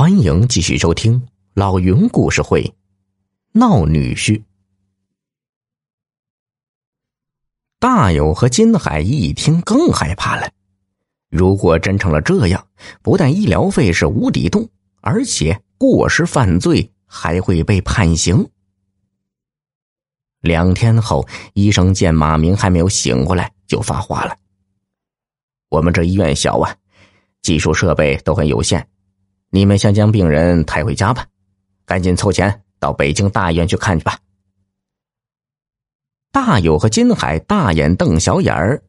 欢迎继续收听老云故事会，闹女婿。大友和金海一听更害怕了。如果真成了这样，不但医疗费是无底洞，而且过失犯罪还会被判刑。两天后，医生见马明还没有醒过来，就发话了：“我们这医院小啊，技术设备都很有限。”你们先将病人抬回家吧，赶紧凑钱到北京大医院去看去吧。大友和金海大眼瞪小眼儿，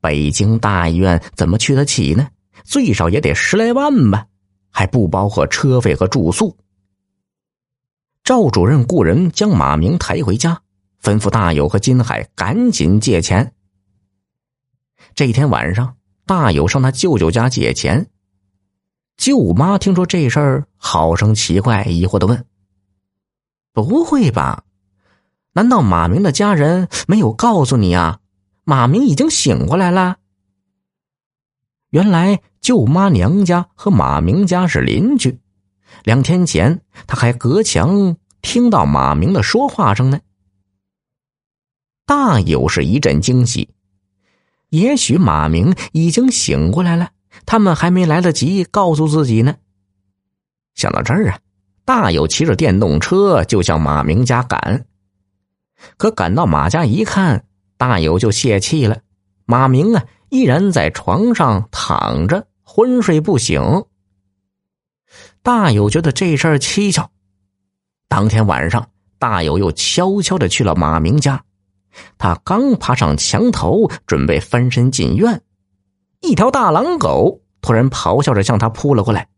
北京大医院怎么去得起呢？最少也得十来万吧，还不包括车费和住宿。赵主任雇人将马明抬回家，吩咐大友和金海赶紧借钱。这一天晚上，大友上他舅舅家借钱。舅妈听说这事儿，好生奇怪，疑惑的问：“不会吧？难道马明的家人没有告诉你啊？马明已经醒过来了。”原来舅妈娘家和马明家是邻居，两天前他还隔墙听到马明的说话声呢。大有是一阵惊喜，也许马明已经醒过来了。他们还没来得及告诉自己呢。想到这儿啊，大友骑着电动车就向马明家赶。可赶到马家一看，大友就泄气了。马明啊，依然在床上躺着，昏睡不醒。大友觉得这事儿蹊跷。当天晚上，大友又悄悄的去了马明家。他刚爬上墙头，准备翻身进院。一条大狼狗突然咆哮着向他扑了过来，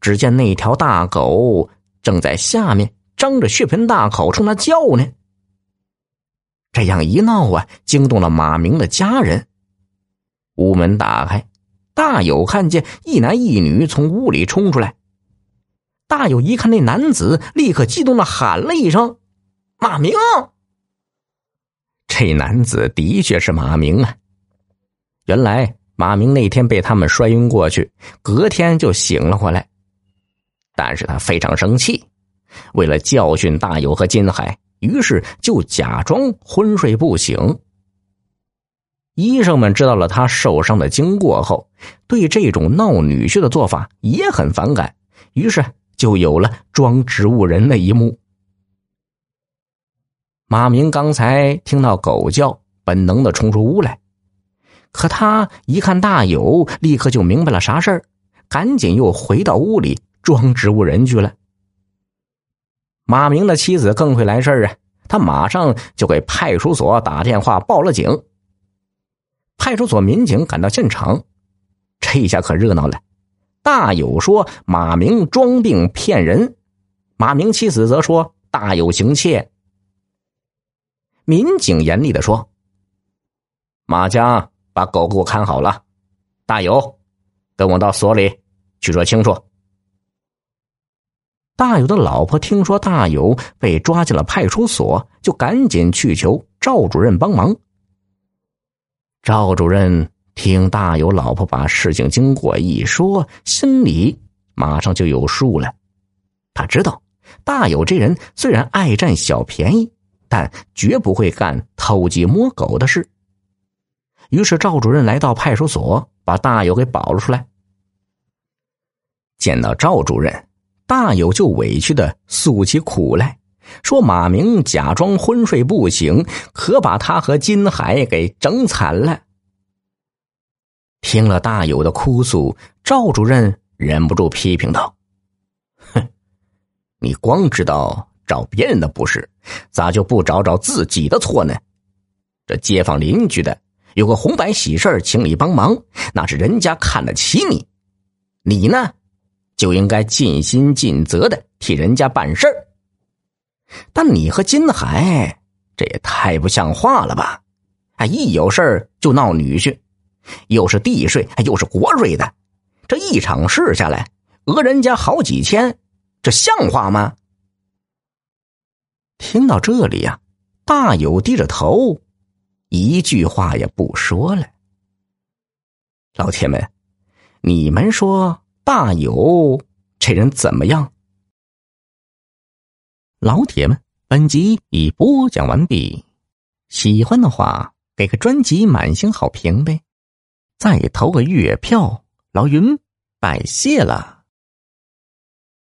只见那条大狗正在下面张着血盆大口冲他叫呢。这样一闹啊，惊动了马明的家人。屋门打开，大友看见一男一女从屋里冲出来。大友一看那男子，立刻激动的喊了一声：“马明！”这男子的确是马明啊，原来。马明那天被他们摔晕过去，隔天就醒了过来。但是他非常生气，为了教训大友和金海，于是就假装昏睡不醒。医生们知道了他受伤的经过后，对这种闹女婿的做法也很反感，于是就有了装植物人的一幕。马明刚才听到狗叫，本能的冲出屋来。可他一看大友，立刻就明白了啥事儿，赶紧又回到屋里装植物人去了。马明的妻子更会来事儿啊，他马上就给派出所打电话报了警。派出所民警赶到现场，这下可热闹了。大友说马明装病骗人，马明妻子则说大有行窃。民警严厉的说：“马家。”把狗给我看好了，大友，跟我到所里去说清楚。大友的老婆听说大友被抓进了派出所，就赶紧去求赵主任帮忙。赵主任听大友老婆把事情经过一说，心里马上就有数了。他知道大友这人虽然爱占小便宜，但绝不会干偷鸡摸狗的事。于是赵主任来到派出所，把大友给保了出来。见到赵主任，大友就委屈的诉起苦来，说马明假装昏睡不醒，可把他和金海给整惨了。听了大友的哭诉，赵主任忍不住批评道：“哼，你光知道找别人的不是，咋就不找找自己的错呢？这街坊邻居的。”有个红白喜事请你帮忙，那是人家看得起你，你呢，就应该尽心尽责的替人家办事儿。但你和金海，这也太不像话了吧？啊，一有事儿就闹女婿，又是地税，又是国税的，这一场事下来，讹人家好几千，这像话吗？听到这里呀，大友低着头。一句话也不说了。老铁们，你们说大友这人怎么样？老铁们，本集已播讲完毕，喜欢的话给个专辑满星好评呗，再投个月票，老云拜谢了。